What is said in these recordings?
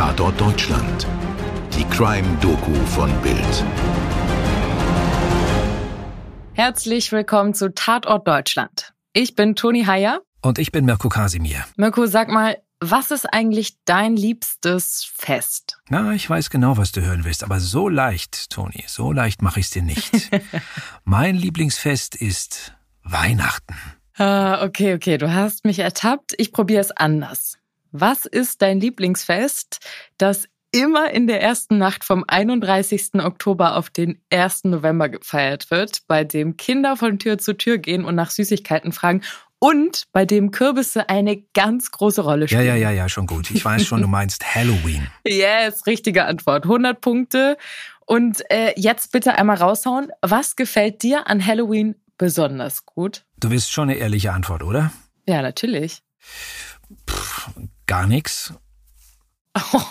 Tatort Deutschland. Die Crime-Doku von Bild. Herzlich willkommen zu Tatort Deutschland. Ich bin Toni Heyer. Und ich bin Mirko Kasimir. Mirko, sag mal, was ist eigentlich dein liebstes Fest? Na, ich weiß genau, was du hören willst, aber so leicht, Toni, so leicht mache ich es dir nicht. mein Lieblingsfest ist Weihnachten. Ah, okay, okay, du hast mich ertappt. Ich probiere es anders. Was ist dein Lieblingsfest, das immer in der ersten Nacht vom 31. Oktober auf den 1. November gefeiert wird, bei dem Kinder von Tür zu Tür gehen und nach Süßigkeiten fragen und bei dem Kürbisse eine ganz große Rolle spielen. Ja, ja, ja, ja, schon gut. Ich weiß schon, du meinst Halloween. Yes, richtige Antwort. 100 Punkte. Und äh, jetzt bitte einmal raushauen. Was gefällt dir an Halloween besonders gut? Du willst schon eine ehrliche Antwort, oder? Ja, natürlich. Pff, gar nichts. Oh.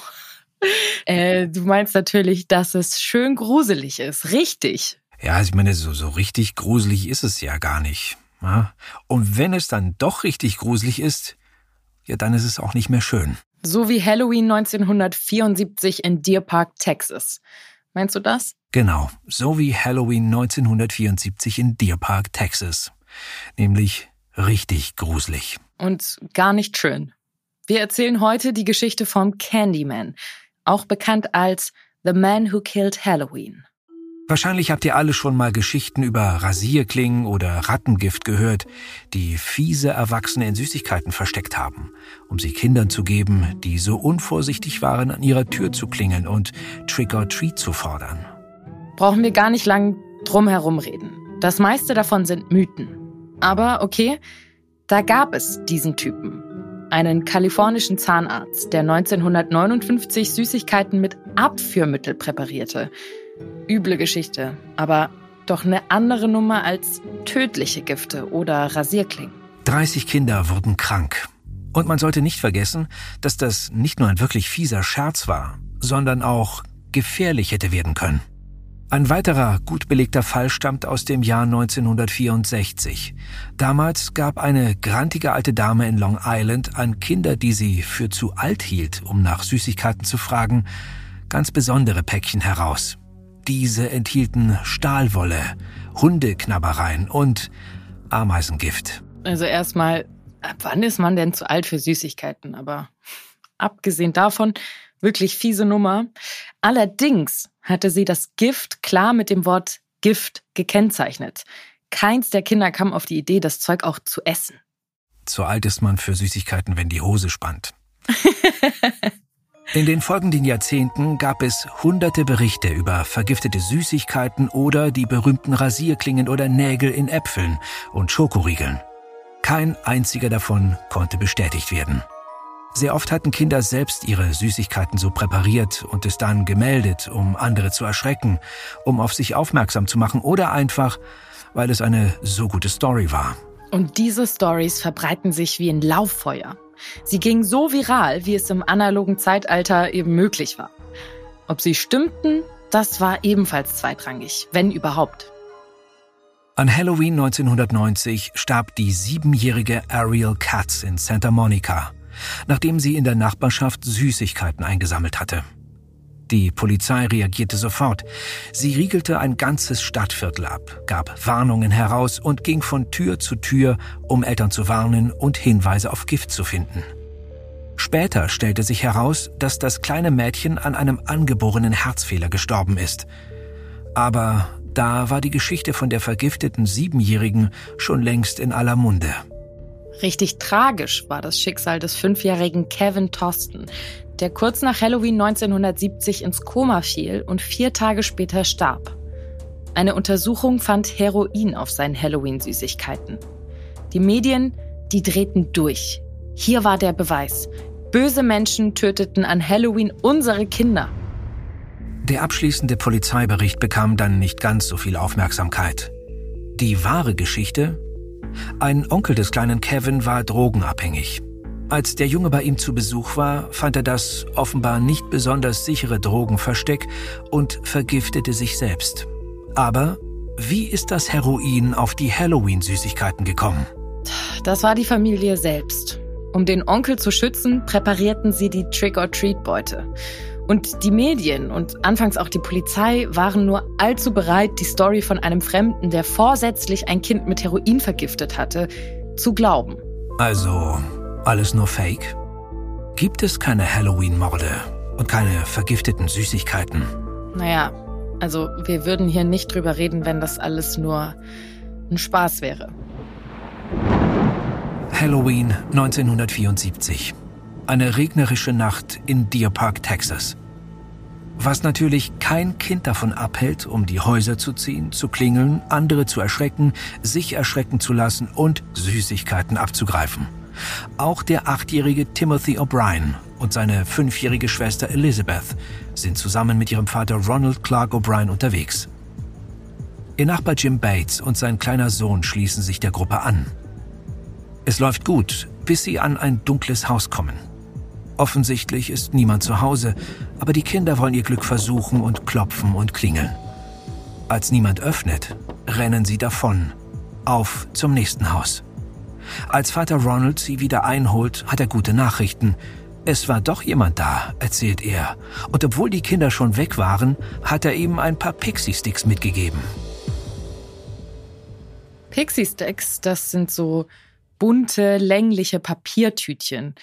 Äh, du meinst natürlich, dass es schön gruselig ist. Richtig. Ja, also ich meine, so, so richtig gruselig ist es ja gar nicht. Ja? Und wenn es dann doch richtig gruselig ist, ja, dann ist es auch nicht mehr schön. So wie Halloween 1974 in Deer Park, Texas. Meinst du das? Genau, so wie Halloween 1974 in Deer Park, Texas. Nämlich richtig gruselig. Und gar nicht schön. Wir erzählen heute die Geschichte vom Candyman, auch bekannt als The Man Who Killed Halloween. Wahrscheinlich habt ihr alle schon mal Geschichten über Rasierklingen oder Rattengift gehört, die fiese Erwachsene in Süßigkeiten versteckt haben, um sie Kindern zu geben, die so unvorsichtig waren, an ihrer Tür zu klingeln und Trick or Treat zu fordern. Brauchen wir gar nicht lang drum herum reden. Das meiste davon sind Mythen. Aber okay, da gab es diesen Typen. Einen kalifornischen Zahnarzt, der 1959 Süßigkeiten mit Abführmittel präparierte Üble Geschichte, aber doch eine andere Nummer als tödliche Gifte oder Rasierklingen. 30 Kinder wurden krank. Und man sollte nicht vergessen, dass das nicht nur ein wirklich fieser Scherz war, sondern auch gefährlich hätte werden können. Ein weiterer gut belegter Fall stammt aus dem Jahr 1964. Damals gab eine grantige alte Dame in Long Island an Kinder, die sie für zu alt hielt, um nach Süßigkeiten zu fragen, ganz besondere Päckchen heraus. Diese enthielten Stahlwolle, Hundeknabbereien und Ameisengift. Also erstmal, ab wann ist man denn zu alt für Süßigkeiten? Aber abgesehen davon, wirklich fiese Nummer. Allerdings hatte sie das Gift klar mit dem Wort Gift gekennzeichnet. Keins der Kinder kam auf die Idee, das Zeug auch zu essen. Zu alt ist man für Süßigkeiten, wenn die Hose spannt. In den folgenden Jahrzehnten gab es hunderte Berichte über vergiftete Süßigkeiten oder die berühmten Rasierklingen oder Nägel in Äpfeln und Schokoriegeln. Kein einziger davon konnte bestätigt werden. Sehr oft hatten Kinder selbst ihre Süßigkeiten so präpariert und es dann gemeldet, um andere zu erschrecken, um auf sich aufmerksam zu machen oder einfach, weil es eine so gute Story war. Und diese Stories verbreiten sich wie ein Lauffeuer. Sie ging so viral, wie es im analogen Zeitalter eben möglich war. Ob sie stimmten, das war ebenfalls zweitrangig, wenn überhaupt. An Halloween 1990 starb die siebenjährige Ariel Katz in Santa Monica, nachdem sie in der Nachbarschaft Süßigkeiten eingesammelt hatte. Die Polizei reagierte sofort. Sie riegelte ein ganzes Stadtviertel ab, gab Warnungen heraus und ging von Tür zu Tür, um Eltern zu warnen und Hinweise auf Gift zu finden. Später stellte sich heraus, dass das kleine Mädchen an einem angeborenen Herzfehler gestorben ist. Aber da war die Geschichte von der vergifteten Siebenjährigen schon längst in aller Munde. Richtig tragisch war das Schicksal des fünfjährigen Kevin Toston, der kurz nach Halloween 1970 ins Koma fiel und vier Tage später starb. Eine Untersuchung fand Heroin auf seinen Halloween-Süßigkeiten. Die Medien, die drehten durch. Hier war der Beweis. Böse Menschen töteten an Halloween unsere Kinder. Der abschließende Polizeibericht bekam dann nicht ganz so viel Aufmerksamkeit. Die wahre Geschichte? Ein Onkel des kleinen Kevin war drogenabhängig. Als der Junge bei ihm zu Besuch war, fand er das offenbar nicht besonders sichere Drogenversteck und vergiftete sich selbst. Aber wie ist das Heroin auf die Halloween-Süßigkeiten gekommen? Das war die Familie selbst. Um den Onkel zu schützen, präparierten sie die Trick-or-Treat-Beute. Und die Medien und anfangs auch die Polizei waren nur allzu bereit, die Story von einem Fremden, der vorsätzlich ein Kind mit Heroin vergiftet hatte, zu glauben. Also alles nur Fake? Gibt es keine Halloween-Morde und keine vergifteten Süßigkeiten? Naja, also wir würden hier nicht drüber reden, wenn das alles nur ein Spaß wäre. Halloween 1974. Eine regnerische Nacht in Deer Park, Texas. Was natürlich kein Kind davon abhält, um die Häuser zu ziehen, zu klingeln, andere zu erschrecken, sich erschrecken zu lassen und Süßigkeiten abzugreifen. Auch der achtjährige Timothy O'Brien und seine fünfjährige Schwester Elizabeth sind zusammen mit ihrem Vater Ronald Clark O'Brien unterwegs. Ihr Nachbar Jim Bates und sein kleiner Sohn schließen sich der Gruppe an. Es läuft gut, bis sie an ein dunkles Haus kommen. Offensichtlich ist niemand zu Hause, aber die Kinder wollen ihr Glück versuchen und klopfen und klingeln. Als niemand öffnet, rennen sie davon, auf zum nächsten Haus. Als Vater Ronald sie wieder einholt, hat er gute Nachrichten. Es war doch jemand da, erzählt er. Und obwohl die Kinder schon weg waren, hat er ihm ein paar Pixie-Sticks mitgegeben. Pixie-Sticks, das sind so bunte, längliche Papiertütchen.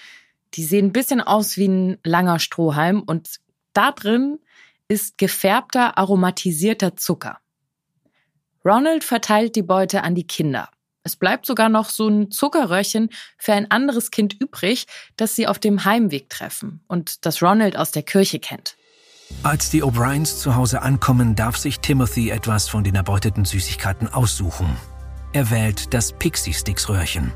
Die sehen ein bisschen aus wie ein langer Strohhalm und da drin ist gefärbter, aromatisierter Zucker. Ronald verteilt die Beute an die Kinder. Es bleibt sogar noch so ein Zuckerröhrchen für ein anderes Kind übrig, das sie auf dem Heimweg treffen und das Ronald aus der Kirche kennt. Als die O'Briens zu Hause ankommen, darf sich Timothy etwas von den erbeuteten Süßigkeiten aussuchen. Er wählt das Pixie-Sticks-Röhrchen.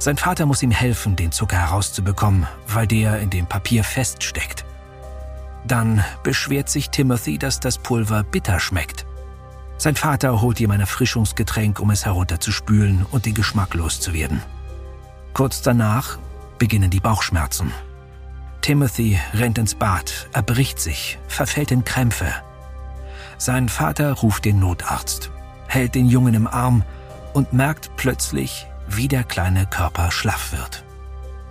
Sein Vater muss ihm helfen, den Zucker herauszubekommen, weil der in dem Papier feststeckt. Dann beschwert sich Timothy, dass das Pulver bitter schmeckt. Sein Vater holt ihm ein Erfrischungsgetränk, um es herunterzuspülen und den Geschmack loszuwerden. Kurz danach beginnen die Bauchschmerzen. Timothy rennt ins Bad, erbricht sich, verfällt in Krämpfe. Sein Vater ruft den Notarzt, hält den Jungen im Arm und merkt plötzlich, wie der kleine Körper schlaff wird.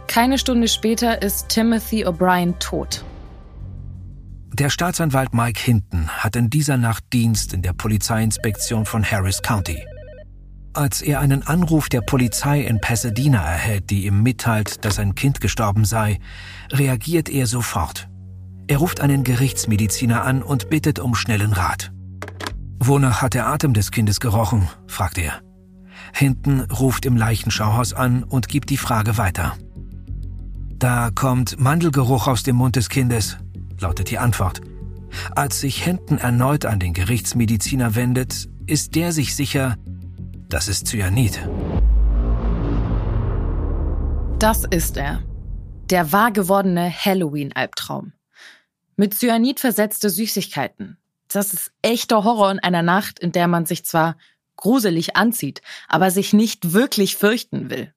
Keine Stunde später ist Timothy O'Brien tot. Der Staatsanwalt Mike Hinton hat in dieser Nacht Dienst in der Polizeiinspektion von Harris County. Als er einen Anruf der Polizei in Pasadena erhält, die ihm mitteilt, dass ein Kind gestorben sei, reagiert er sofort. Er ruft einen Gerichtsmediziner an und bittet um schnellen Rat. Wonach hat der Atem des Kindes gerochen? fragt er. Hinten ruft im Leichenschauhaus an und gibt die Frage weiter. Da kommt Mandelgeruch aus dem Mund des Kindes, lautet die Antwort. Als sich Hinton erneut an den Gerichtsmediziner wendet, ist der sich sicher, das ist Cyanid. Das ist er. Der wahr gewordene Halloween-Albtraum. Mit Cyanid versetzte Süßigkeiten. Das ist echter Horror in einer Nacht, in der man sich zwar gruselig anzieht, aber sich nicht wirklich fürchten will.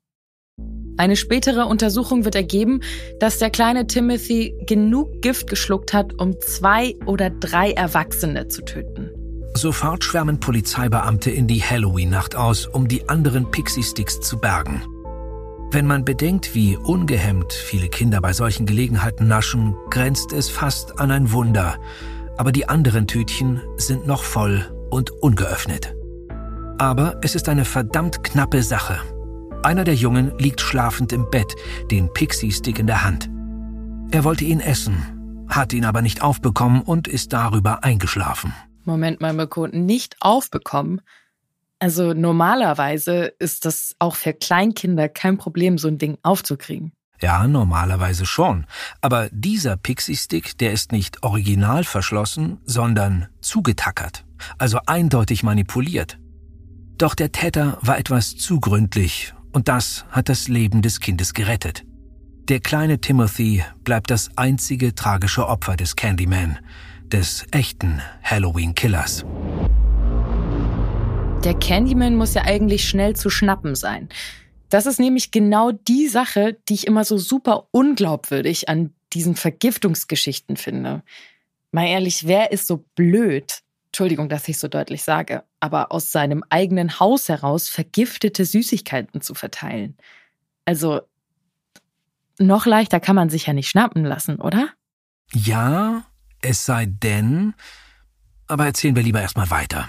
Eine spätere Untersuchung wird ergeben, dass der kleine Timothy genug Gift geschluckt hat, um zwei oder drei Erwachsene zu töten. Sofort schwärmen Polizeibeamte in die Halloween-Nacht aus, um die anderen Pixie-Sticks zu bergen. Wenn man bedenkt, wie ungehemmt viele Kinder bei solchen Gelegenheiten naschen, grenzt es fast an ein Wunder. Aber die anderen Tütchen sind noch voll und ungeöffnet. Aber es ist eine verdammt knappe Sache. Einer der Jungen liegt schlafend im Bett, den Pixie-Stick in der Hand. Er wollte ihn essen, hat ihn aber nicht aufbekommen und ist darüber eingeschlafen. Moment mal, Mirko, nicht aufbekommen? Also normalerweise ist das auch für Kleinkinder kein Problem, so ein Ding aufzukriegen. Ja, normalerweise schon. Aber dieser Pixie-Stick, der ist nicht original verschlossen, sondern zugetackert. Also eindeutig manipuliert. Doch der Täter war etwas zu gründlich und das hat das Leben des Kindes gerettet. Der kleine Timothy bleibt das einzige tragische Opfer des Candyman, des echten Halloween-Killers. Der Candyman muss ja eigentlich schnell zu schnappen sein. Das ist nämlich genau die Sache, die ich immer so super unglaubwürdig an diesen Vergiftungsgeschichten finde. Mal ehrlich, wer ist so blöd, Entschuldigung, dass ich so deutlich sage, aber aus seinem eigenen Haus heraus vergiftete Süßigkeiten zu verteilen. Also, noch leichter kann man sich ja nicht schnappen lassen, oder? Ja, es sei denn. Aber erzählen wir lieber erstmal weiter.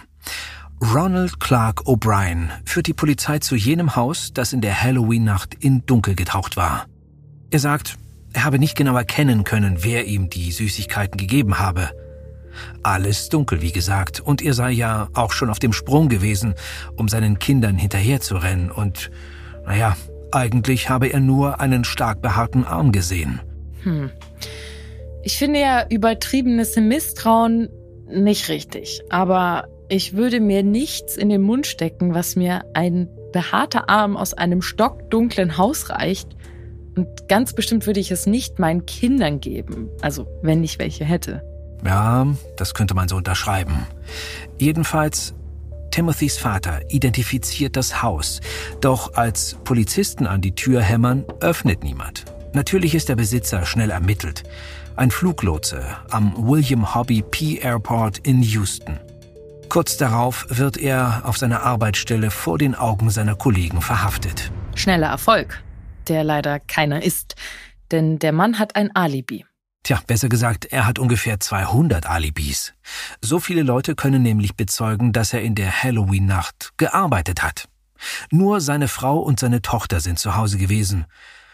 Ronald Clark O'Brien führt die Polizei zu jenem Haus, das in der Halloween-Nacht in Dunkel getaucht war. Er sagt, er habe nicht genau erkennen können, wer ihm die Süßigkeiten gegeben habe. Alles dunkel, wie gesagt, und er sei ja auch schon auf dem Sprung gewesen, um seinen Kindern hinterherzurennen, und, naja, eigentlich habe er nur einen stark behaarten Arm gesehen. Hm. Ich finde ja übertriebenes Misstrauen nicht richtig, aber ich würde mir nichts in den Mund stecken, was mir ein behaarter Arm aus einem stockdunklen Haus reicht. Und ganz bestimmt würde ich es nicht meinen Kindern geben, also wenn ich welche hätte. Ja, das könnte man so unterschreiben. Jedenfalls, Timothys Vater identifiziert das Haus, doch als Polizisten an die Tür hämmern, öffnet niemand. Natürlich ist der Besitzer schnell ermittelt. Ein Fluglotse am William Hobby P Airport in Houston. Kurz darauf wird er auf seiner Arbeitsstelle vor den Augen seiner Kollegen verhaftet. Schneller Erfolg, der leider keiner ist, denn der Mann hat ein Alibi. Tja, besser gesagt, er hat ungefähr 200 Alibis. So viele Leute können nämlich bezeugen, dass er in der Halloween-Nacht gearbeitet hat. Nur seine Frau und seine Tochter sind zu Hause gewesen.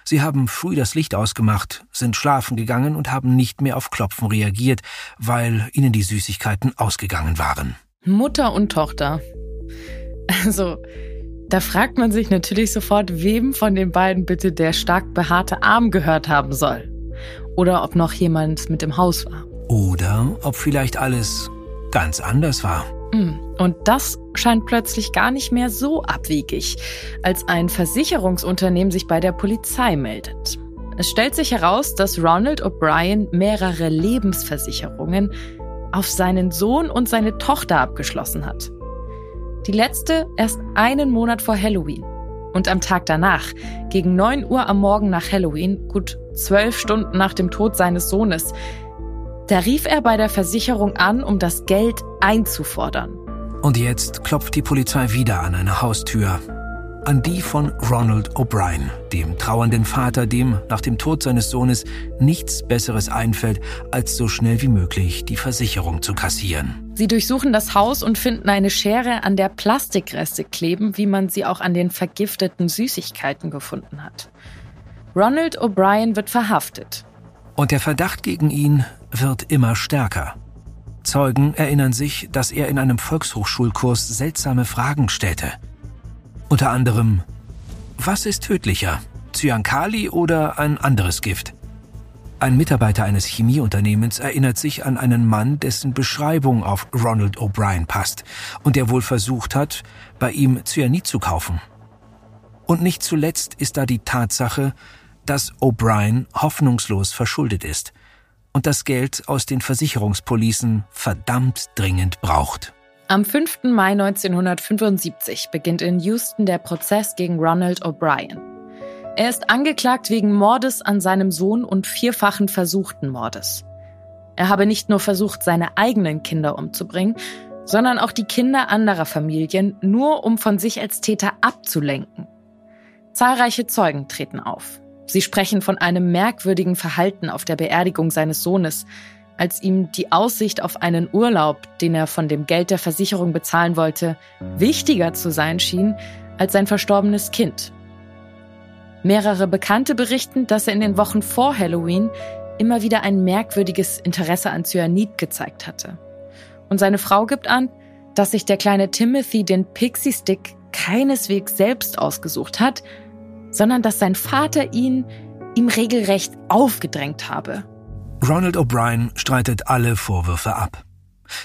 Sie haben früh das Licht ausgemacht, sind schlafen gegangen und haben nicht mehr auf Klopfen reagiert, weil ihnen die Süßigkeiten ausgegangen waren. Mutter und Tochter. Also, da fragt man sich natürlich sofort, wem von den beiden bitte der stark behaarte Arm gehört haben soll. Oder ob noch jemand mit im Haus war. Oder ob vielleicht alles ganz anders war. Hm, und das scheint plötzlich gar nicht mehr so abwegig, als ein Versicherungsunternehmen sich bei der Polizei meldet. Es stellt sich heraus, dass Ronald O'Brien mehrere Lebensversicherungen auf seinen Sohn und seine Tochter abgeschlossen hat. Die letzte erst einen Monat vor Halloween. Und am Tag danach, gegen 9 Uhr am Morgen nach Halloween, gut zwölf Stunden nach dem Tod seines Sohnes, da rief er bei der Versicherung an, um das Geld einzufordern. Und jetzt klopft die Polizei wieder an eine Haustür an die von Ronald O'Brien, dem trauernden Vater, dem nach dem Tod seines Sohnes nichts Besseres einfällt, als so schnell wie möglich die Versicherung zu kassieren. Sie durchsuchen das Haus und finden eine Schere, an der Plastikreste kleben, wie man sie auch an den vergifteten Süßigkeiten gefunden hat. Ronald O'Brien wird verhaftet. Und der Verdacht gegen ihn wird immer stärker. Zeugen erinnern sich, dass er in einem Volkshochschulkurs seltsame Fragen stellte – unter anderem, was ist tödlicher, Cyankali oder ein anderes Gift? Ein Mitarbeiter eines Chemieunternehmens erinnert sich an einen Mann, dessen Beschreibung auf Ronald O'Brien passt und der wohl versucht hat, bei ihm Cyanid zu kaufen. Und nicht zuletzt ist da die Tatsache, dass O'Brien hoffnungslos verschuldet ist und das Geld aus den Versicherungspolicen verdammt dringend braucht. Am 5. Mai 1975 beginnt in Houston der Prozess gegen Ronald O'Brien. Er ist angeklagt wegen Mordes an seinem Sohn und vierfachen versuchten Mordes. Er habe nicht nur versucht, seine eigenen Kinder umzubringen, sondern auch die Kinder anderer Familien, nur um von sich als Täter abzulenken. Zahlreiche Zeugen treten auf. Sie sprechen von einem merkwürdigen Verhalten auf der Beerdigung seines Sohnes, als ihm die Aussicht auf einen Urlaub, den er von dem Geld der Versicherung bezahlen wollte, wichtiger zu sein schien als sein verstorbenes Kind. Mehrere Bekannte berichten, dass er in den Wochen vor Halloween immer wieder ein merkwürdiges Interesse an Cyanid gezeigt hatte. Und seine Frau gibt an, dass sich der kleine Timothy den Pixie Stick keineswegs selbst ausgesucht hat, sondern dass sein Vater ihn ihm regelrecht aufgedrängt habe. Ronald O'Brien streitet alle Vorwürfe ab.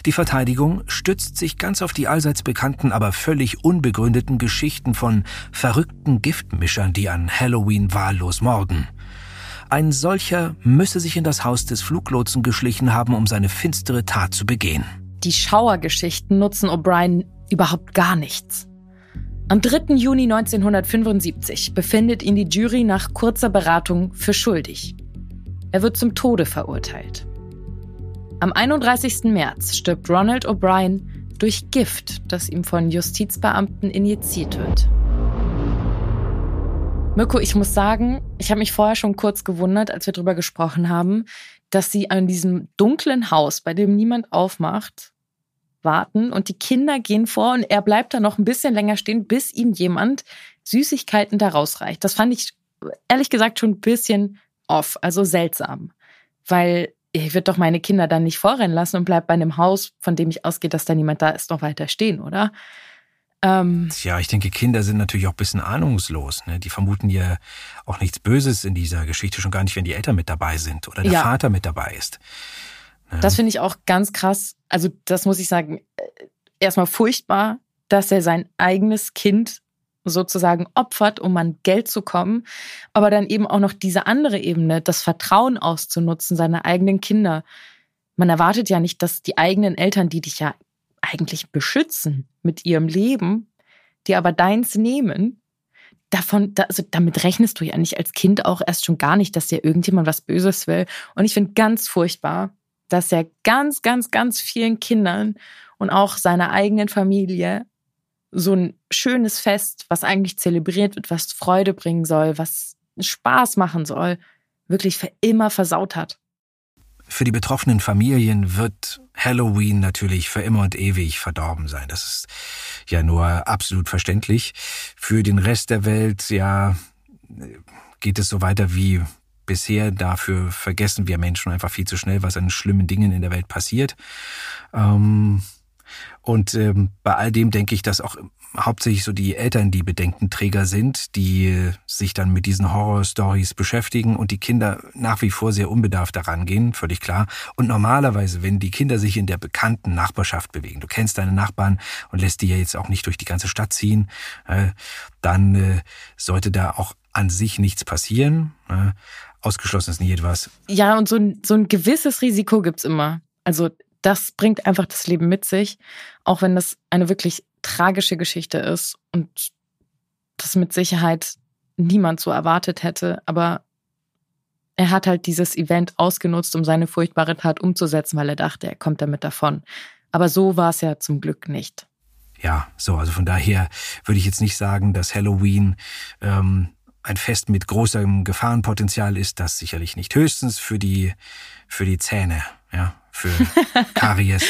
Die Verteidigung stützt sich ganz auf die allseits bekannten, aber völlig unbegründeten Geschichten von verrückten Giftmischern, die an Halloween wahllos morden. Ein solcher müsse sich in das Haus des Fluglotsen geschlichen haben, um seine finstere Tat zu begehen. Die Schauergeschichten nutzen O'Brien überhaupt gar nichts. Am 3. Juni 1975 befindet ihn die Jury nach kurzer Beratung für schuldig. Er wird zum Tode verurteilt. Am 31. März stirbt Ronald O'Brien durch Gift, das ihm von Justizbeamten injiziert wird. Mirko, ich muss sagen, ich habe mich vorher schon kurz gewundert, als wir drüber gesprochen haben, dass sie an diesem dunklen Haus, bei dem niemand aufmacht, warten und die Kinder gehen vor und er bleibt da noch ein bisschen länger stehen, bis ihm jemand Süßigkeiten da rausreicht. Das fand ich ehrlich gesagt schon ein bisschen off, also seltsam, weil ich würde doch meine Kinder dann nicht vorrennen lassen und bleib bei einem Haus, von dem ich ausgehe, dass da niemand da ist, noch weiter stehen, oder? Ähm, ja, ich denke, Kinder sind natürlich auch ein bisschen ahnungslos. Ne? Die vermuten ja auch nichts Böses in dieser Geschichte, schon gar nicht, wenn die Eltern mit dabei sind oder der ja. Vater mit dabei ist. Ja. Das finde ich auch ganz krass. Also, das muss ich sagen, äh, erstmal furchtbar, dass er sein eigenes Kind sozusagen opfert, um an Geld zu kommen, aber dann eben auch noch diese andere Ebene, das Vertrauen auszunutzen, seine eigenen Kinder. Man erwartet ja nicht, dass die eigenen Eltern, die dich ja eigentlich beschützen mit ihrem Leben, die aber deins nehmen, davon, also damit rechnest du ja nicht als Kind auch erst schon gar nicht, dass dir irgendjemand was Böses will. Und ich finde ganz furchtbar, dass er ganz, ganz, ganz vielen Kindern und auch seiner eigenen Familie so ein schönes Fest, was eigentlich zelebriert wird, was Freude bringen soll, was Spaß machen soll, wirklich für immer versaut hat. Für die betroffenen Familien wird Halloween natürlich für immer und ewig verdorben sein. Das ist ja nur absolut verständlich. Für den Rest der Welt, ja, geht es so weiter wie bisher. Dafür vergessen wir Menschen einfach viel zu schnell, was an schlimmen Dingen in der Welt passiert. Ähm, und ähm, bei all dem denke ich, dass auch hauptsächlich so die Eltern die Bedenkenträger sind, die sich dann mit diesen Horror-Stories beschäftigen und die Kinder nach wie vor sehr unbedarft daran gehen, völlig klar. Und normalerweise, wenn die Kinder sich in der bekannten Nachbarschaft bewegen, du kennst deine Nachbarn und lässt die ja jetzt auch nicht durch die ganze Stadt ziehen, äh, dann äh, sollte da auch an sich nichts passieren. Äh, ausgeschlossen ist nie etwas. Ja, und so ein, so ein gewisses Risiko gibt's immer. Also das bringt einfach das Leben mit sich, auch wenn das eine wirklich tragische Geschichte ist und das mit Sicherheit niemand so erwartet hätte. Aber er hat halt dieses Event ausgenutzt, um seine furchtbare Tat umzusetzen, weil er dachte, er kommt damit davon. Aber so war es ja zum Glück nicht. Ja, so, also von daher würde ich jetzt nicht sagen, dass Halloween ähm, ein Fest mit großem Gefahrenpotenzial ist, das sicherlich nicht. Höchstens für die, für die Zähne, ja, für Karies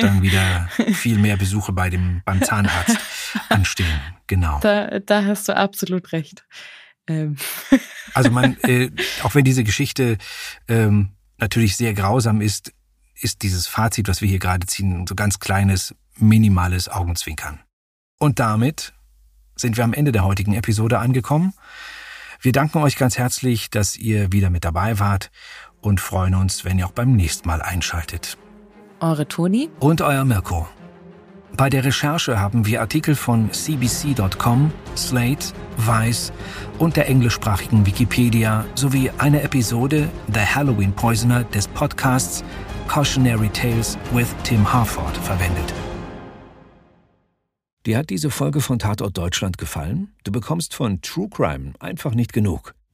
dann wieder viel mehr Besuche bei dem, beim Zahnarzt anstehen. Genau. Da, da hast du absolut recht. Ähm. Also man, äh, auch wenn diese Geschichte ähm, natürlich sehr grausam ist, ist dieses Fazit, was wir hier gerade ziehen, so ganz kleines, minimales Augenzwinkern. Und damit sind wir am Ende der heutigen Episode angekommen. Wir danken euch ganz herzlich, dass ihr wieder mit dabei wart und freuen uns, wenn ihr auch beim nächsten Mal einschaltet. Eure Toni und euer Mirko. Bei der Recherche haben wir Artikel von cbc.com, Slate, Vice und der englischsprachigen Wikipedia sowie eine Episode The Halloween Poisoner des Podcasts Cautionary Tales with Tim Harford verwendet. Dir hat diese Folge von Tatort Deutschland gefallen? Du bekommst von True Crime einfach nicht genug.